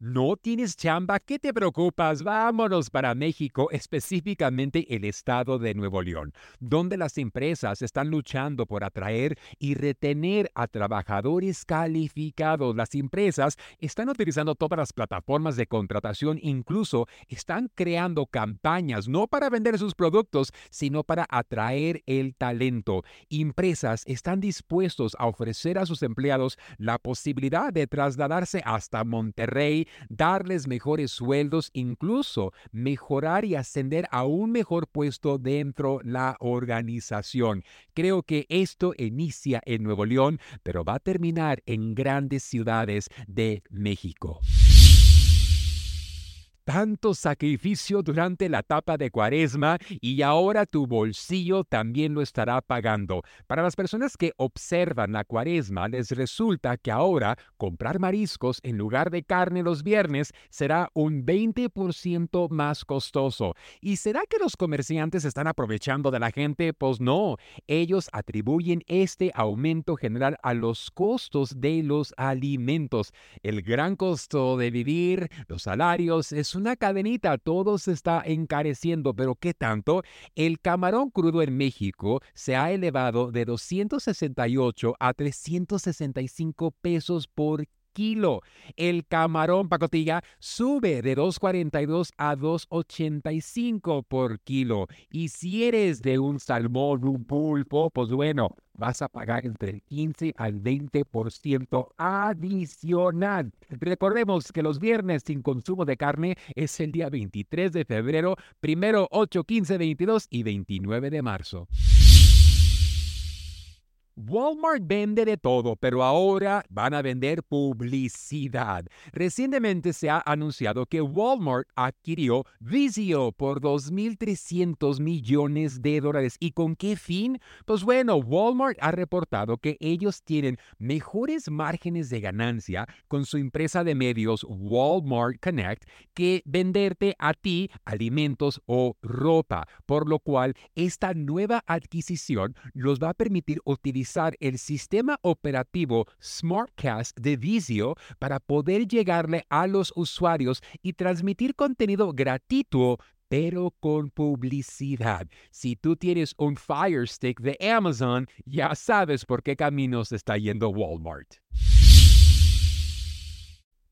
¿No tienes chamba? ¿Qué te preocupas? Vámonos para México, específicamente el estado de Nuevo León, donde las empresas están luchando por atraer y retener a trabajadores calificados. Las empresas están utilizando todas las plataformas de contratación, incluso están creando campañas no para vender sus productos, sino para atraer el talento. Empresas están dispuestos a ofrecer a sus empleados la posibilidad de trasladarse hasta Monterrey, darles mejores sueldos, incluso mejorar y ascender a un mejor puesto dentro la organización. Creo que esto inicia en Nuevo León, pero va a terminar en grandes ciudades de México tanto sacrificio durante la etapa de cuaresma y ahora tu bolsillo también lo estará pagando. Para las personas que observan la cuaresma, les resulta que ahora comprar mariscos en lugar de carne los viernes será un 20% más costoso. ¿Y será que los comerciantes están aprovechando de la gente? Pues no, ellos atribuyen este aumento general a los costos de los alimentos. El gran costo de vivir, los salarios, es una cadenita, todo se está encareciendo, pero ¿qué tanto? El camarón crudo en México se ha elevado de 268 a 365 pesos por kilo. El camarón pacotilla sube de 2.42 a 2.85 por kilo. Y si eres de un salmón, un pulpo, pues bueno, vas a pagar entre el 15 al 20% adicional. Recordemos que los viernes sin consumo de carne es el día 23 de febrero, primero 8, 15, 22 y 29 de marzo. Walmart vende de todo, pero ahora van a vender publicidad. Recientemente se ha anunciado que Walmart adquirió Vizio por 2.300 millones de dólares. ¿Y con qué fin? Pues bueno, Walmart ha reportado que ellos tienen mejores márgenes de ganancia con su empresa de medios Walmart Connect que venderte a ti alimentos o ropa, por lo cual esta nueva adquisición los va a permitir utilizar el sistema operativo SmartCast de Visio para poder llegarle a los usuarios y transmitir contenido gratuito pero con publicidad. Si tú tienes un Fire Stick de Amazon, ya sabes por qué caminos está yendo Walmart.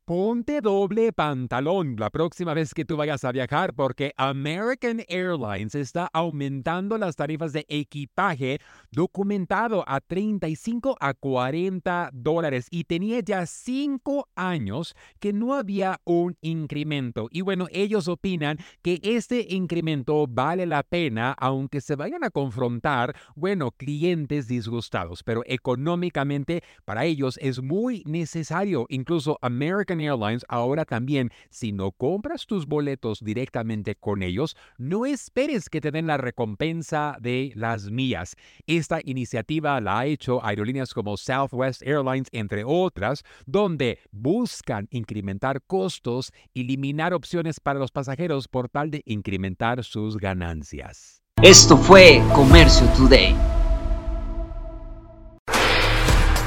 Ponte doble pantalón la próxima vez que tú vayas a viajar porque American Airlines está aumentando las tarifas de equipaje documentado a 35 a 40 dólares y tenía ya 5 años que no había un incremento. Y bueno, ellos opinan que este incremento vale la pena aunque se vayan a confrontar, bueno, clientes disgustados, pero económicamente para ellos es muy necesario. Incluso American Airlines ahora también, si no compras tus boletos directamente con ellos, no esperes que te den la recompensa de las mías. Esta iniciativa la ha hecho aerolíneas como Southwest Airlines, entre otras, donde buscan incrementar costos, eliminar opciones para los pasajeros por tal de incrementar sus ganancias. Esto fue Comercio Today.